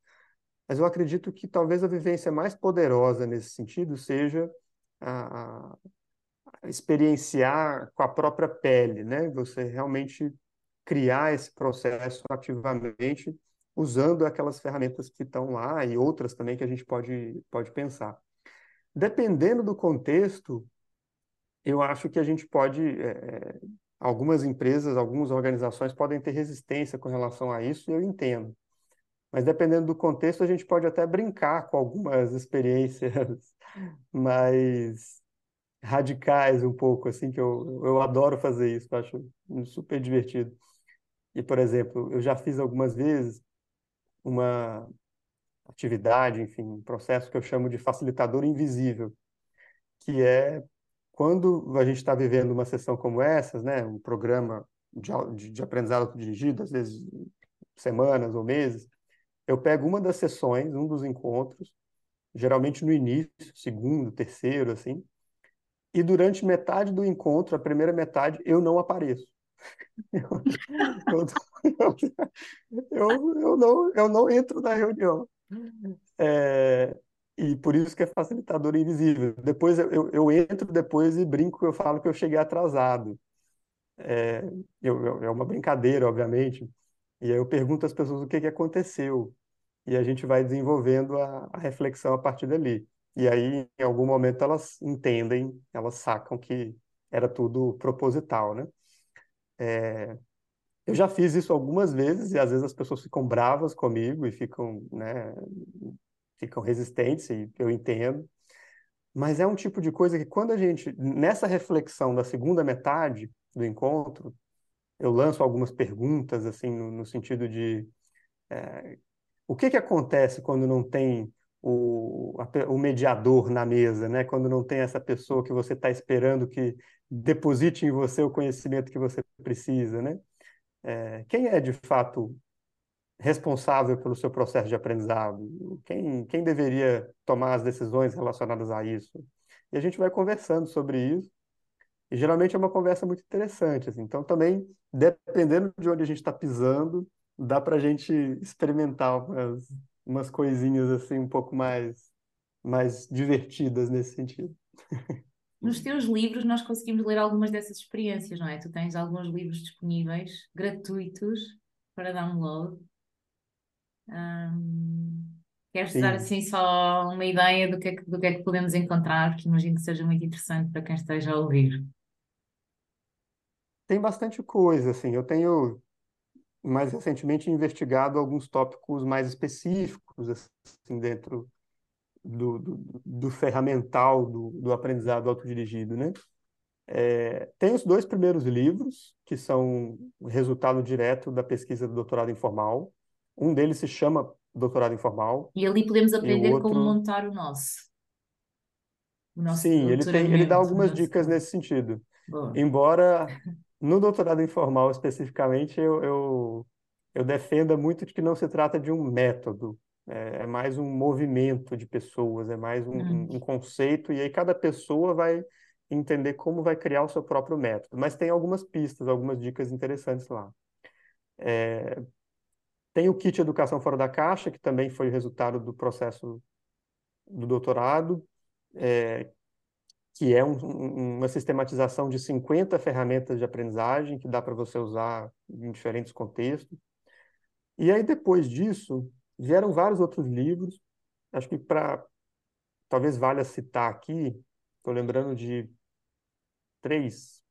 mas eu acredito que talvez a vivência mais poderosa nesse sentido seja a, a experienciar com a própria pele, né? Você realmente criar esse processo ativamente usando aquelas ferramentas que estão lá e outras também que a gente pode, pode pensar. Dependendo do contexto, eu acho que a gente pode é, Algumas empresas, algumas organizações podem ter resistência com relação a isso, e eu entendo. Mas dependendo do contexto, a gente pode até brincar com algumas experiências mais radicais um pouco, assim, que eu, eu adoro fazer isso, acho super divertido. E, por exemplo, eu já fiz algumas vezes uma atividade, enfim, um processo que eu chamo de facilitador invisível, que é quando a gente está vivendo uma sessão como essas, né, um programa de, de, aprendizado dirigido, às vezes semanas ou meses, eu pego uma das sessões, um dos encontros, geralmente no início, segundo, terceiro, assim, e durante metade do encontro, a primeira metade, eu não apareço. Eu, eu, eu, eu não, eu não entro na reunião. É, e por isso que é facilitador invisível. Depois eu, eu, entro depois e brinco, eu falo que eu cheguei atrasado. É, eu, eu- é uma brincadeira, obviamente. E aí eu pergunto às pessoas o que que aconteceu. E a gente vai desenvolvendo a, a reflexão a partir dali. E aí, em algum momento, elas entendem, elas sacam que era tudo proposital, né? Eu já fiz isso algumas vezes e às vezes as pessoas ficam bravas comigo e ficam, né, ficam resistentes, e eu entendo. Mas é um tipo de coisa que quando a gente, nessa reflexão da segunda metade do encontro, eu lanço algumas perguntas, assim, no, no sentido de é, o que que acontece quando não tem o, a o mediador na mesa, né? Quando não tem essa pessoa que você está esperando que deposite em você o conhecimento que você precisa, né? É, quem é de fato responsável pelo seu processo de aprendizado? Quem, quem deveria tomar as decisões relacionadas a isso? E a gente vai conversando sobre isso, e geralmente é uma conversa muito interessante, assim. Então, também, dependendo de onde a gente está pisando, dá para a gente experimentar umas, umas coisinhas assim um pouco mais, mais divertidas nesse sentido. Nos teus livros nós conseguimos ler algumas dessas experiências, não é? Tu tens alguns livros disponíveis, gratuitos, para download. Ahm, queres dar Sim. assim só uma ideia do que é que, do que é que podemos encontrar, que imagino que seja muito interessante para quem esteja a ouvir. Tem bastante coisa, assim. Eu tenho mais recentemente investigado alguns tópicos mais específicos, assim, dentro do, do, do ferramental do, do aprendizado autodirigido, né? É, tem os dois primeiros livros, que são resultado direto da pesquisa do doutorado informal. Um deles se chama Doutorado Informal, E ali podemos aprender como outro, montar o nosso, o nosso sim, ele tem, ele dá algumas nosso... dicas nesse sentido. Boa. Embora no doutorado informal especificamente eu, eu, eu defenda muito de que não se trata de um método, é, é mais um movimento de pessoas, é mais um, Hum. um, um conceito, e aí cada pessoa vai entender como vai criar o seu próprio método. Mas tem algumas pistas, algumas dicas interessantes lá. É, tem o kit Educação Fora da Caixa, que também foi resultado do processo do doutorado, é, que é um- uma sistematização de 50 ferramentas de aprendizagem que dá para você usar em diferentes contextos. E aí, depois disso, vieram vários outros livros. Acho que para talvez valha citar aqui, estou lembrando de três.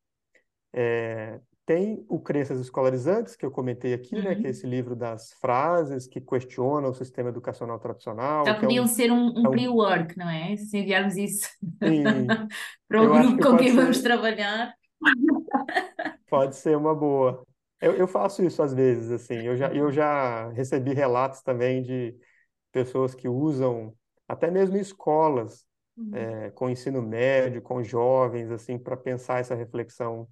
É, tem o Crenças Escolarizantes, que eu comentei aqui, né, que é Uhum. esse livro das frases que questiona o sistema educacional tradicional, Já que é podiam um, ser um, um é um pre-work, não é? Se enviarmos isso para o grupo que com quem vamos ser, trabalhar. Pode ser uma boa. Eu, eu faço isso às vezes, assim. Eu já, eu já recebi relatos também de pessoas que usam, até mesmo em escolas, é, com ensino médio, com jovens, assim, para pensar essa reflexão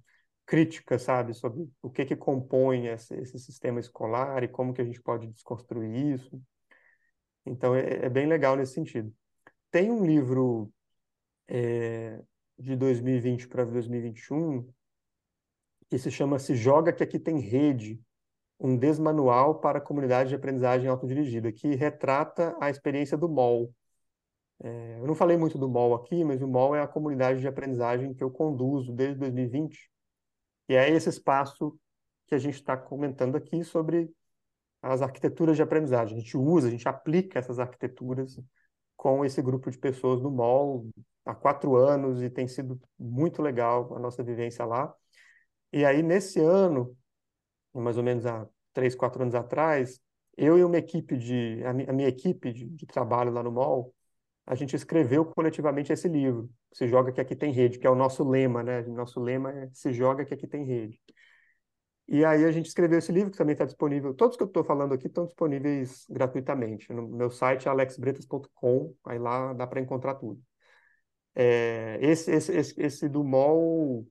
crítica, sabe, sobre o que que compõe esse, esse sistema escolar e como que a gente pode desconstruir isso. Então, é, é bem legal nesse sentido. Tem um livro é, de 2020 para 2021 que se chama Se Joga que Aqui Tem Rede, um desmanual para a comunidade de aprendizagem autodirigida, que retrata a experiência do MOL. É, eu não falei muito do MOL aqui, mas o MOL é a comunidade de aprendizagem que eu conduzo desde 2020, e é esse espaço que a gente está comentando aqui sobre as arquiteturas de aprendizagem. A gente usa, a gente aplica essas arquiteturas com esse grupo de pessoas no MOL há quatro anos e tem sido muito legal a nossa vivência lá. E aí, nesse ano, mais ou menos há três, quatro anos atrás, eu e uma equipe de, a, mi- a minha equipe de, de trabalho lá no MOL, a gente escreveu coletivamente esse livro, Se Joga Que Aqui Tem Rede, que é o nosso lema, né? Nosso lema é Se Joga Que Aqui Tem Rede. E aí a gente escreveu esse livro, que também está disponível, todos que eu estou falando aqui estão disponíveis gratuitamente. No meu site é alexbretas.com, aí lá dá para encontrar tudo. É, esse, esse, esse, esse do MOL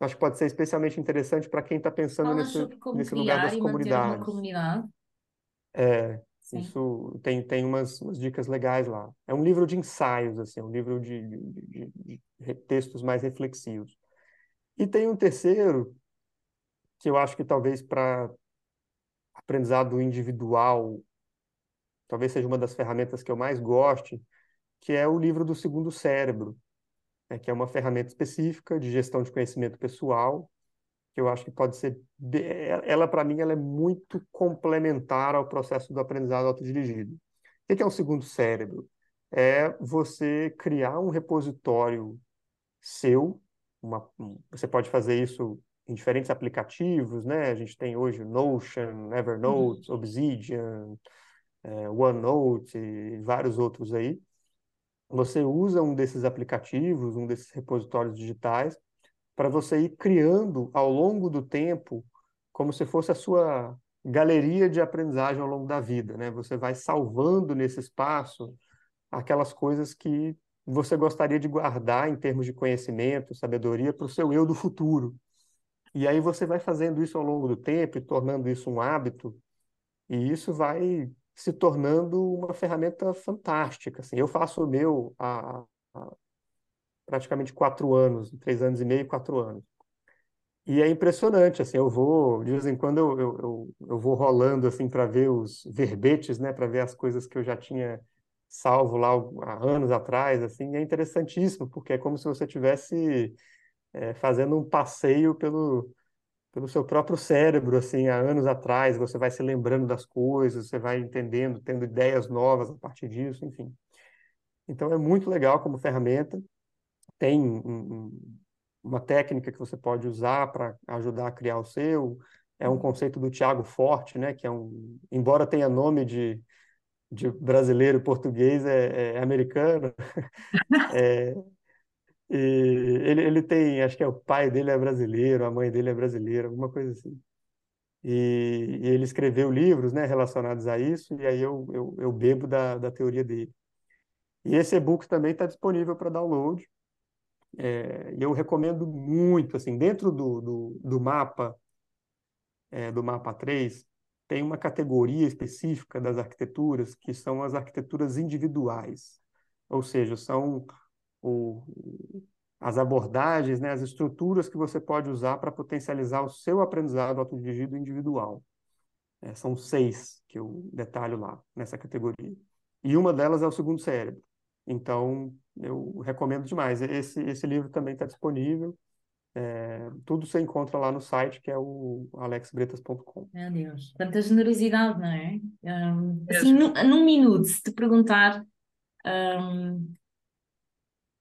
acho que pode ser especialmente interessante para quem está pensando Falas nesse, sobre como nesse lugar das comunidades. comunidade. É, Sim. isso tem, tem umas, umas dicas legais lá. É um livro de ensaios, assim, um livro de, de, de- de- textos mais reflexivos. E tem um terceiro, que eu acho que talvez para aprendizado individual, talvez seja uma das ferramentas que eu mais goste, que é o livro do Segundo Cérebro, né, que é uma ferramenta específica de gestão de conhecimento pessoal, eu acho que pode ser, ela para mim ela é muito complementar ao processo do aprendizado autodirigido. O que é o segundo cérebro? É você criar um repositório seu, uma, você pode fazer isso em diferentes aplicativos, né? A gente tem hoje Notion, Evernote, uhum. Obsidian, é, OneNote e vários outros aí. Você usa um desses aplicativos, um desses repositórios digitais, para você ir criando ao longo do tempo, como se fosse a sua galeria de aprendizagem ao longo da vida, né? Você vai salvando nesse espaço aquelas coisas que você gostaria de guardar em termos de conhecimento, sabedoria para o seu eu do futuro. E aí você vai fazendo isso ao longo do tempo e tornando isso um hábito, e isso vai se tornando uma ferramenta fantástica. Assim, eu faço o meu há, praticamente quatro anos, três anos e meio, quatro anos. E é impressionante, assim, eu vou, de vez em quando eu, eu, eu, eu vou rolando, assim, para ver os verbetes, né, para ver as coisas que eu já tinha salvo lá há anos atrás, assim, é interessantíssimo, porque é como se você tivesse é, fazendo um passeio pelo, pelo seu próprio cérebro, assim, há anos atrás, você vai se lembrando das coisas, você vai entendendo, tendo ideias novas a partir disso, enfim. Então é muito legal como ferramenta. Tem um, uma técnica que você pode usar para ajudar a criar o seu. É um conceito do Tiago Forte, né, que é um, embora tenha nome de, de brasileiro português, é, é americano. é, e ele, ele tem, acho que é o pai dele é brasileiro, a mãe dele é brasileira, alguma coisa assim. E, e ele escreveu livros né, relacionados a isso, e aí eu, eu, eu bebo da, da teoria dele. E esse e-book também está disponível para download. É, eu recomendo muito, assim, dentro do, do, do mapa, é, do mapa 3, tem uma categoria específica das arquiteturas que são as arquiteturas individuais. Ou seja, são o, as abordagens, né, as estruturas que você pode usar para potencializar o seu aprendizado autodirigido individual. É, são seis que eu detalho lá nessa categoria. E uma delas é o segundo cérebro. Então, eu recomendo demais. Esse, esse livro também está disponível. É, tudo você encontra lá no site, que é o alexbretas.com. Meu Deus, quanta generosidade, não é? Um, assim, num, num minuto, se te perguntar um,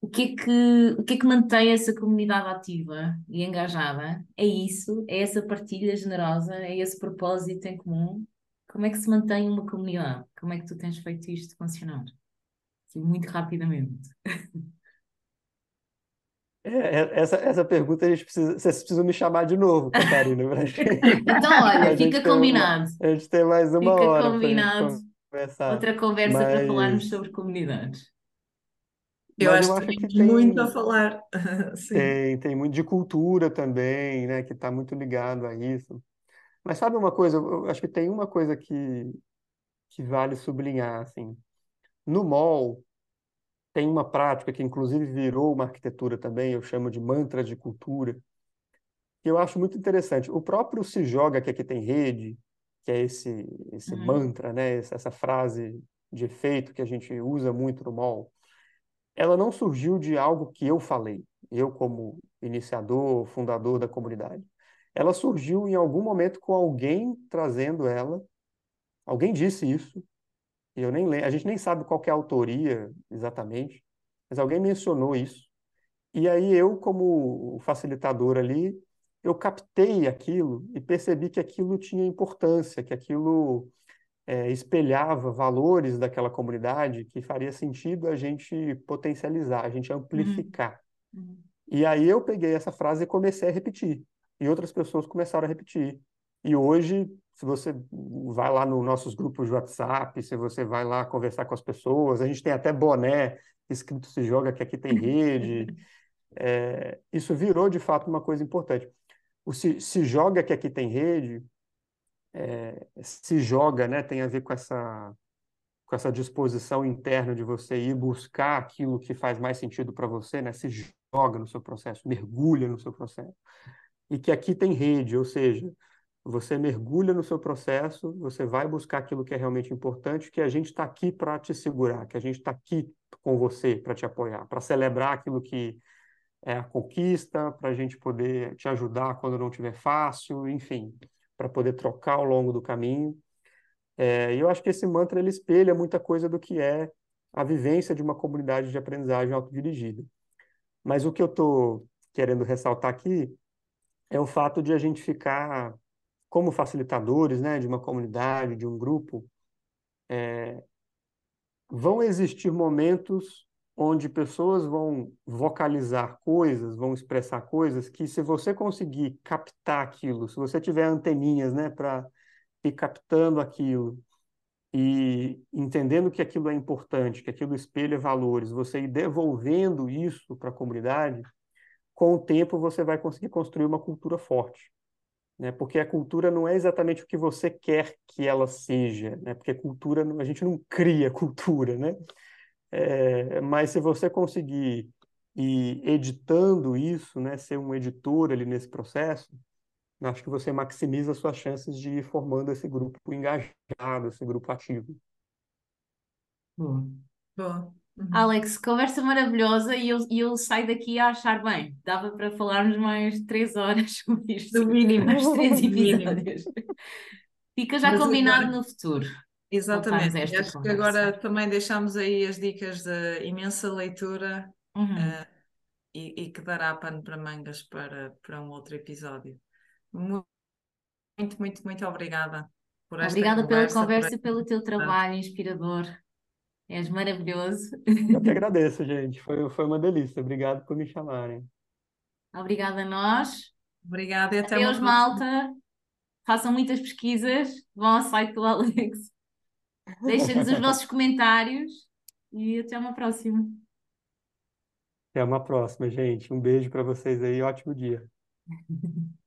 o que é que, o que é que mantém essa comunidade ativa e engajada? É isso? É essa partilha generosa? É esse propósito em comum? Como é que se mantém uma comunidade? Como é que tu tens feito isto funcionar? Assim, muito rapidamente. É, é essa, essa pergunta a gente precisa, vocês precisam me chamar de novo, Catarina. então, olha, fica combinado. Uma, a gente tem mais uma fica hora. combinado. Outra conversa Mas... para falarmos sobre comunidades. Eu acho, eu acho que tem muito a falar. Tem, tem muito de cultura também, né, que está muito ligado a isso. Mas sabe uma coisa, eu acho que tem uma coisa que, que vale sublinhar, assim. No mall, tem uma prática que inclusive virou uma arquitetura também, eu chamo de mantra de cultura, que eu acho muito interessante. O próprio Se Joga, que aqui tem rede, que é esse, esse uhum. mantra, né, essa frase de efeito que a gente usa muito no mall, ela não surgiu de algo que eu falei, eu como iniciador, fundador da comunidade. Ela surgiu em algum momento com alguém trazendo ela. Alguém disse isso. E eu nem a gente nem sabe qual é a autoria exatamente, mas alguém mencionou isso. E aí eu, como facilitador ali, eu captei aquilo e percebi que aquilo tinha importância, que aquilo é, espelhava valores daquela comunidade que faria sentido a gente potencializar, a gente amplificar. Uhum. Uhum. E aí eu peguei essa frase e comecei a repetir. E outras pessoas começaram a repetir. E hoje, se você vai lá nos nossos grupos de WhatsApp, se você vai lá conversar com as pessoas, a gente tem até boné escrito se joga que aqui tem rede. É, isso virou de fato uma coisa importante. O se, se joga que aqui tem rede é, se joga, né, tem a ver com essa, com essa disposição interna de você ir buscar aquilo que faz mais sentido para você, né, se joga no seu processo, mergulha no seu processo. e que aqui tem rede, ou seja, você mergulha no seu processo, você vai buscar aquilo que é realmente importante, que a gente está aqui para te segurar, que a gente está aqui com você para te apoiar, para celebrar aquilo que é a conquista, para a gente poder te ajudar quando não estiver fácil, enfim, para poder trocar ao longo do caminho. É, e eu acho que esse mantra ele espelha muita coisa do que é a vivência de uma comunidade de aprendizagem autodirigida. Mas o que eu estou querendo ressaltar aqui é o fato de a gente ficar como facilitadores, né, de uma comunidade, de um grupo, é, vão existir momentos onde pessoas vão vocalizar coisas, vão expressar coisas que se você conseguir captar aquilo, se você tiver anteninhas, né, para ir captando aquilo e entendendo que aquilo é importante, que aquilo espelha valores, você ir devolvendo isso para a comunidade, com o tempo você vai conseguir construir uma cultura forte. Né? Porque a cultura não é exatamente o que você quer que ela seja, né? porque cultura, a gente não cria cultura, né? É, mas se você conseguir ir editando isso, né, ser um editor ali nesse processo, acho que você maximiza as suas chances de ir formando esse grupo engajado, esse grupo ativo. Boa. Boa. Uhum. Alex, conversa maravilhosa e eu, eu saio daqui a achar bem. Dava para falarmos mais três horas sobre isto. Do mínimo. Mais três episódios. Fica já Mas combinado agora... no futuro. Exatamente. Acho conversa. que agora também deixamos aí as dicas de imensa leitura uhum. uh, e, e, que dará pano para mangas para, para um outro episódio. Muito, muito, muito obrigada por esta Obrigada conversa, pela conversa e pelo teu trabalho inspirador. És maravilhoso. Eu que agradeço, gente. Foi, foi uma delícia. Obrigado por me chamarem. Obrigada a nós. Obrigada e até Adeus, malta. Façam muitas pesquisas. Vão ao site do Alex. Deixem-nos os vossos comentários e até uma próxima. Até uma próxima, gente. Um beijo para vocês aí. Ótimo dia.